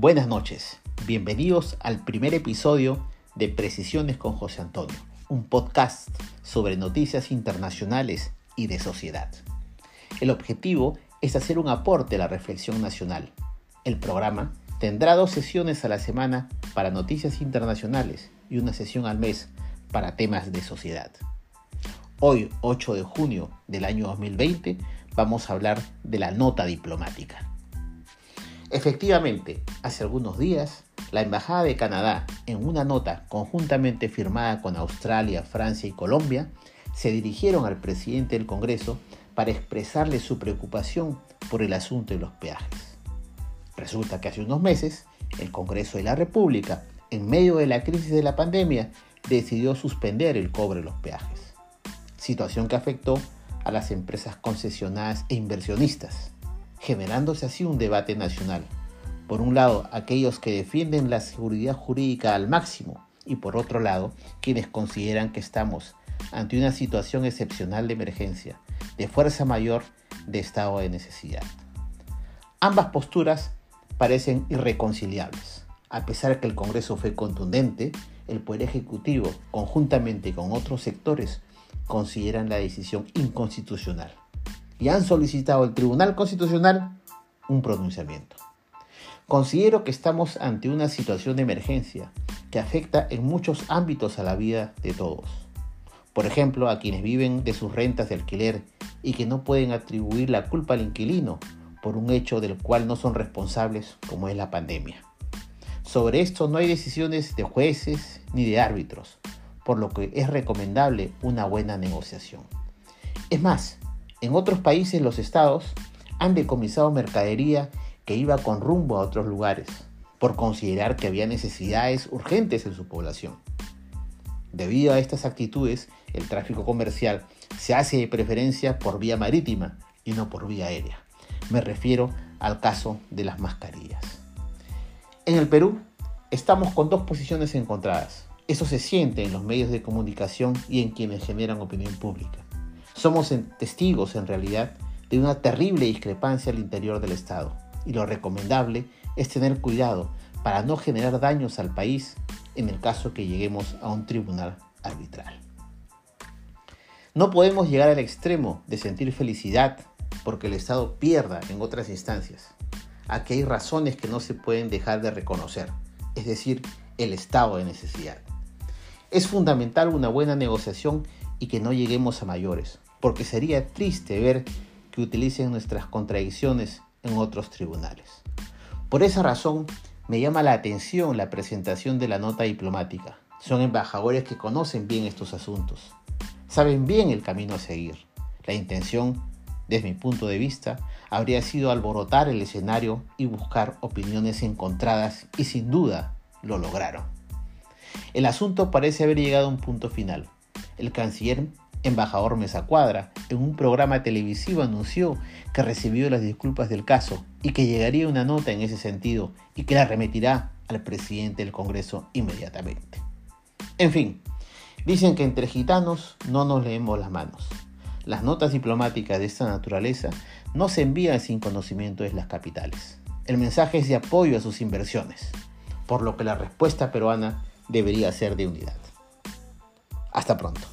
Buenas noches, bienvenidos al primer episodio de Precisiones con José Antonio, un podcast sobre noticias internacionales y de sociedad. El objetivo es hacer un aporte a la reflexión nacional. El programa tendrá dos sesiones a la semana para noticias internacionales y una sesión al mes para temas de sociedad. Hoy, 8 de junio del año 2020, vamos a hablar de la nota diplomática. Efectivamente, hace algunos días, la Embajada de Canadá, en una nota conjuntamente firmada con Australia, Francia y Colombia, se dirigieron al presidente del Congreso para expresarle su preocupación por el asunto de los peajes. Resulta que hace unos meses, el Congreso de la República, en medio de la crisis de la pandemia, decidió suspender el cobro de los peajes, situación que afectó a las empresas concesionadas e inversionistas generándose así un debate nacional. Por un lado, aquellos que defienden la seguridad jurídica al máximo y por otro lado, quienes consideran que estamos ante una situación excepcional de emergencia, de fuerza mayor, de estado de necesidad. Ambas posturas parecen irreconciliables. A pesar que el Congreso fue contundente, el Poder Ejecutivo, conjuntamente con otros sectores, consideran la decisión inconstitucional y han solicitado al Tribunal Constitucional un pronunciamiento. Considero que estamos ante una situación de emergencia que afecta en muchos ámbitos a la vida de todos. Por ejemplo, a quienes viven de sus rentas de alquiler y que no pueden atribuir la culpa al inquilino por un hecho del cual no son responsables como es la pandemia. Sobre esto no hay decisiones de jueces ni de árbitros, por lo que es recomendable una buena negociación. Es más, en otros países los estados han decomisado mercadería que iba con rumbo a otros lugares, por considerar que había necesidades urgentes en su población. Debido a estas actitudes, el tráfico comercial se hace de preferencia por vía marítima y no por vía aérea. Me refiero al caso de las mascarillas. En el Perú estamos con dos posiciones encontradas. Eso se siente en los medios de comunicación y en quienes generan opinión pública. Somos testigos en realidad de una terrible discrepancia al interior del Estado y lo recomendable es tener cuidado para no generar daños al país en el caso que lleguemos a un tribunal arbitral. No podemos llegar al extremo de sentir felicidad porque el Estado pierda en otras instancias. Aquí hay razones que no se pueden dejar de reconocer, es decir, el estado de necesidad. Es fundamental una buena negociación y que no lleguemos a mayores, porque sería triste ver que utilicen nuestras contradicciones en otros tribunales. Por esa razón, me llama la atención la presentación de la nota diplomática. Son embajadores que conocen bien estos asuntos, saben bien el camino a seguir. La intención, desde mi punto de vista, habría sido alborotar el escenario y buscar opiniones encontradas y sin duda lo lograron. El asunto parece haber llegado a un punto final. El canciller embajador Mesa Cuadra, en un programa televisivo anunció que recibió las disculpas del caso y que llegaría una nota en ese sentido y que la remitirá al presidente del Congreso inmediatamente. En fin, dicen que entre gitanos no nos leemos las manos. Las notas diplomáticas de esta naturaleza no se envían sin conocimiento de las capitales. El mensaje es de apoyo a sus inversiones, por lo que la respuesta peruana debería ser de unidad. Hasta pronto.